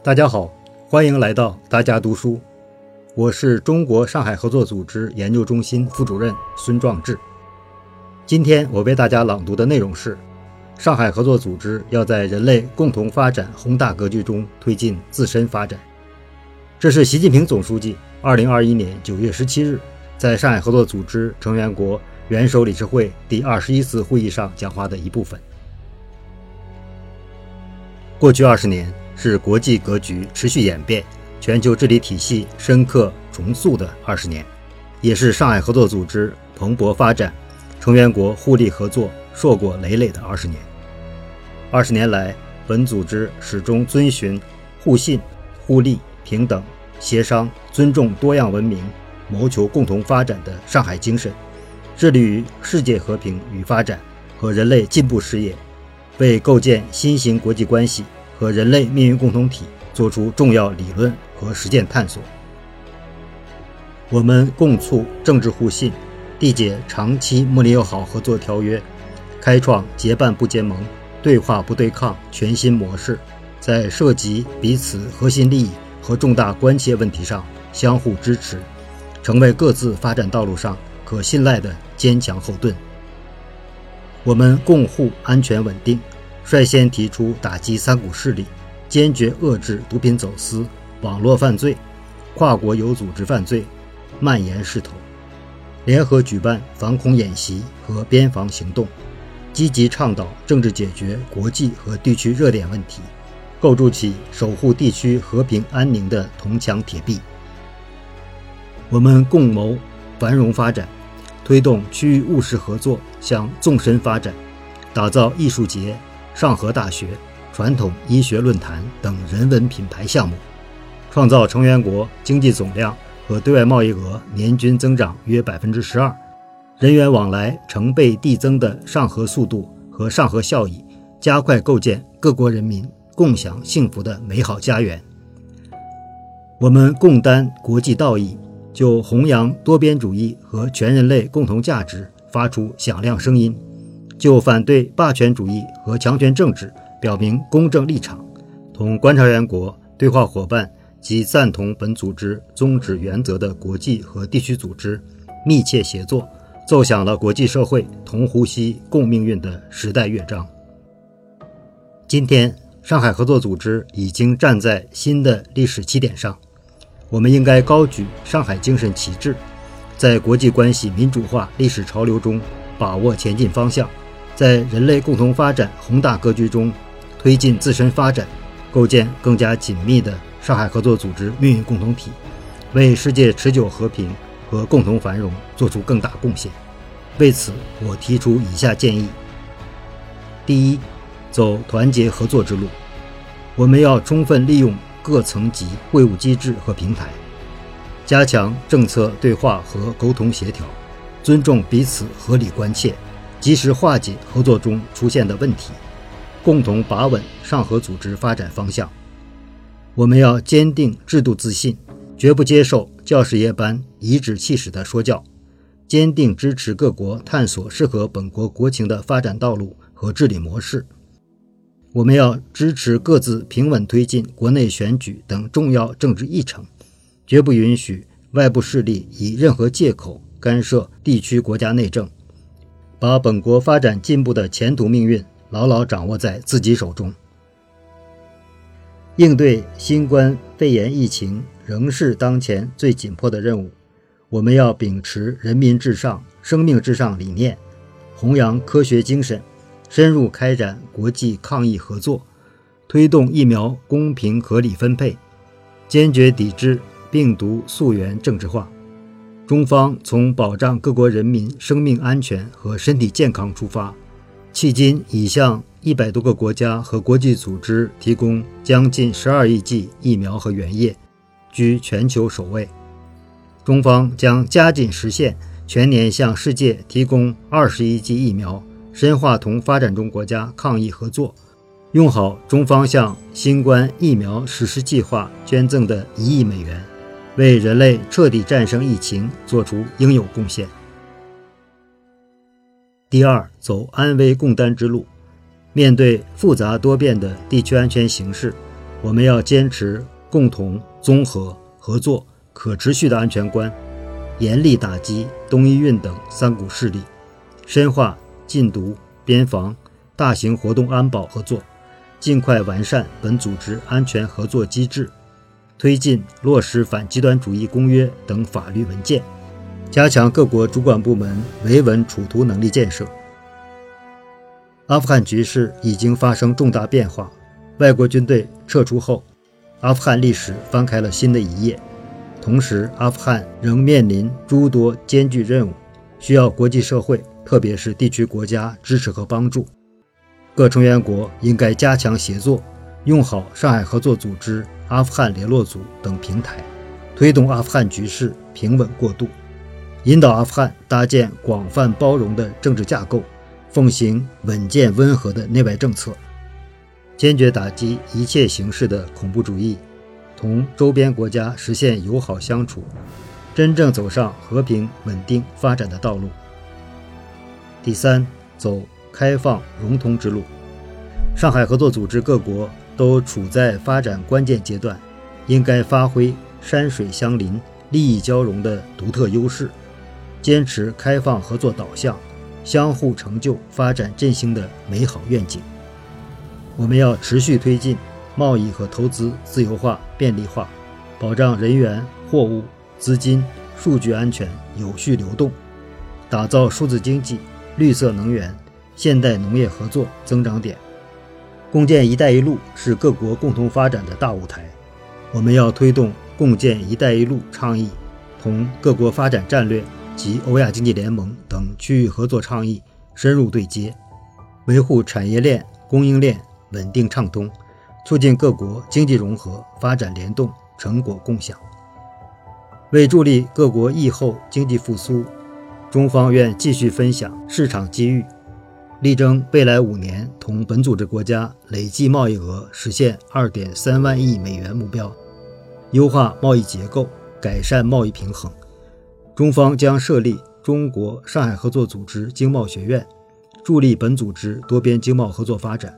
大家好，欢迎来到大家读书。我是中国上海合作组织研究中心副主任孙壮志。今天我为大家朗读的内容是：上海合作组织要在人类共同发展宏大格局中推进自身发展。这是习近平总书记2021年9月17日在上海合作组织成员国元首理事会第二十一次会议上讲话的一部分。过去二十年是国际格局持续演变、全球治理体系深刻重塑的二十年，也是上海合作组织蓬勃发展、成员国互利合作硕果累累的二十年。二十年来，本组织始终遵循互信、互利、平等、协商、尊重多样文明、谋求共同发展的上海精神，致力于世界和平与发展和人类进步事业。为构建新型国际关系和人类命运共同体作出重要理论和实践探索。我们共促政治互信，缔结长期睦邻友好合作条约，开创结伴不结盟、对话不对抗全新模式，在涉及彼此核心利益和重大关切问题上相互支持，成为各自发展道路上可信赖的坚强后盾。我们共护安全稳定，率先提出打击三股势力，坚决遏制毒品走私、网络犯罪、跨国有组织犯罪蔓延势头，联合举办防空演习和边防行动，积极倡导政治解决国际和地区热点问题，构筑起守护地区和平安宁的铜墙铁壁。我们共谋繁荣发展。推动区域务实合作向纵深发展，打造艺术节、上合大学、传统医学论坛等人文品牌项目，创造成员国经济总量和对外贸易额年均增长约百分之十二，人员往来成倍递增的上合速度和上合效益，加快构建各国人民共享幸福的美好家园。我们共担国际道义。就弘扬多边主义和全人类共同价值发出响亮声音，就反对霸权主义和强权政治表明公正立场，同观察员国、对话伙伴及赞同本组织宗旨原则的国际和地区组织密切协作，奏响了国际社会同呼吸共命运的时代乐章。今天，上海合作组织已经站在新的历史起点上。我们应该高举上海精神旗帜，在国际关系民主化历史潮流中把握前进方向，在人类共同发展宏大格局中推进自身发展，构建更加紧密的上海合作组织命运共同体，为世界持久和平和共同繁荣做出更大贡献。为此，我提出以下建议：第一，走团结合作之路，我们要充分利用。各层级会晤机制和平台，加强政策对话和沟通协调，尊重彼此合理关切，及时化解合作中出现的问题，共同把稳上合组织发展方向。我们要坚定制度自信，绝不接受教师爷般颐指气使的说教，坚定支持各国探索适合本国国情的发展道路和治理模式。我们要支持各自平稳推进国内选举等重要政治议程，绝不允许外部势力以任何借口干涉地区国家内政，把本国发展进步的前途命运牢牢掌握在自己手中。应对新冠肺炎疫情仍是当前最紧迫的任务，我们要秉持人民至上、生命至上理念，弘扬科学精神。深入开展国际抗疫合作，推动疫苗公平合理分配，坚决抵制病毒溯源政治化。中方从保障各国人民生命安全和身体健康出发，迄今已向一百多个国家和国际组织提供将近十二亿剂疫苗和原液，居全球首位。中方将加紧实现全年向世界提供二十亿剂疫苗。深化同发展中国家抗疫合作，用好中方向新冠疫苗实施计划捐赠的一亿美元，为人类彻底战胜疫情做出应有贡献。第二，走安危共担之路。面对复杂多变的地区安全形势，我们要坚持共同、综合、合作、可持续的安全观，严厉打击东伊运等三股势力，深化禁毒、边防、大型活动安保合作，尽快完善本组织安全合作机制，推进落实反极端主义公约等法律文件，加强各国主管部门维稳处图能力建设。阿富汗局势已经发生重大变化。外国军队撤出后，阿富汗历史翻开了新的一页。同时，阿富汗仍面临诸多艰巨任务，需要国际社会，特别是地区国家支持和帮助。各成员国应该加强协作，用好上海合作组织、阿富汗联络组等平台，推动阿富汗局势平稳过渡，引导阿富汗搭建广泛包容的政治架构，奉行稳健温和的内外政策。坚决打击一切形式的恐怖主义，同周边国家实现友好相处，真正走上和平、稳定发展的道路。第三，走开放融通之路。上海合作组织各国都处在发展关键阶段，应该发挥山水相邻、利益交融的独特优势，坚持开放合作导向、相互成就、发展振兴的美好愿景。我们要持续推进贸易和投资自由化、便利化，保障人员、货物、资金、数据安全有序流动，打造数字经济、绿色能源、现代农业合作增长点。共建“一带一路”是各国共同发展的大舞台，我们要推动共建“一带一路”倡议，同各国发展战略及欧亚经济联盟等区域合作倡议深入对接，维护产业链、供应链。稳定畅通，促进各国经济融合、发展联动、成果共享。为助力各国疫后经济复苏，中方愿继续分享市场机遇，力争未来五年同本组织国家累计贸易额实现二点三万亿美元目标，优化贸易结构，改善贸易平衡。中方将设立中国上海合作组织经贸学院，助力本组织多边经贸合作发展。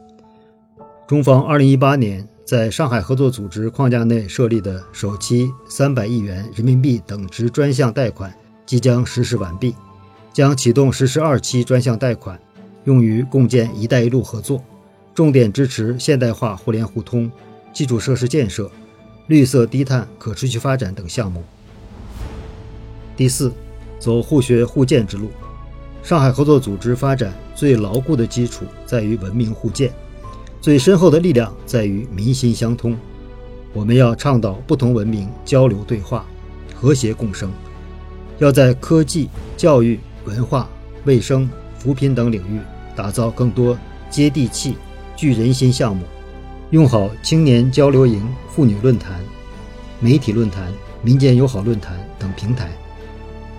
中方2018年在上海合作组织框架内设立的首期300亿元人民币等值专项贷款即将实施完毕，将启动实施二期专项贷款，用于共建“一带一路”合作，重点支持现代化互联互通、基础设施建设、绿色低碳可持续发展等项目。第四，走互学互鉴之路。上海合作组织发展最牢固的基础在于文明互鉴。最深厚的力量在于民心相通。我们要倡导不同文明交流对话、和谐共生，要在科技、教育、文化、卫生、扶贫等领域打造更多接地气、聚人心项目，用好青年交流营、妇女论坛、媒体论坛、民间友好论坛等平台，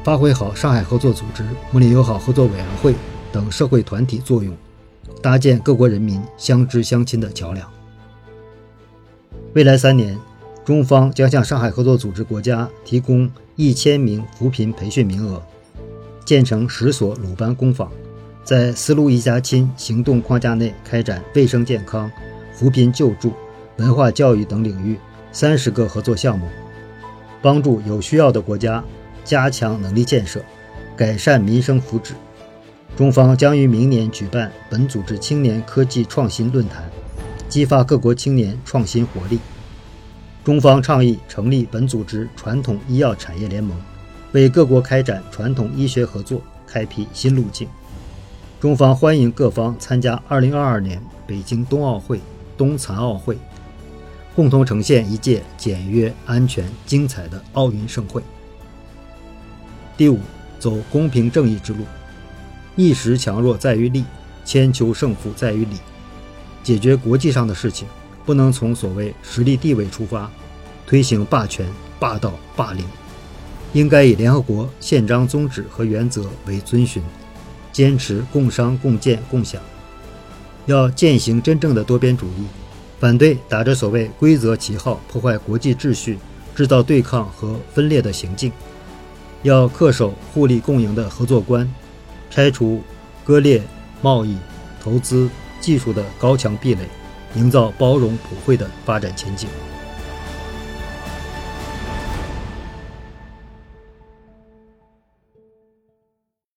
发挥好上海合作组织、睦邻友好合作委员会等社会团体作用。搭建各国人民相知相亲的桥梁。未来三年，中方将向上海合作组织国家提供一千名扶贫培训名额，建成十所鲁班工坊，在“丝路一家亲”行动框架内开展卫生健康、扶贫救助、文化教育等领域三十个合作项目，帮助有需要的国家加强能力建设，改善民生福祉。中方将于明年举办本组织青年科技创新论坛，激发各国青年创新活力。中方倡议成立本组织传统医药产业联盟，为各国开展传统医学合作开辟新路径。中方欢迎各方参加2022年北京冬奥会、冬残奥会，共同呈现一届简约、安全、精彩的奥运盛会。第五，走公平正义之路。一时强弱在于力，千秋胜负在于理。解决国际上的事情，不能从所谓实力地位出发，推行霸权、霸道、霸凌，应该以联合国宪章宗旨和原则为遵循，坚持共商共建共享。要践行真正的多边主义，反对打着所谓规则旗号破坏国际秩序、制造对抗和分裂的行径。要恪守互利共赢的合作观。拆除割裂贸易、投资、技术的高墙壁垒，营造包容普惠的发展前景。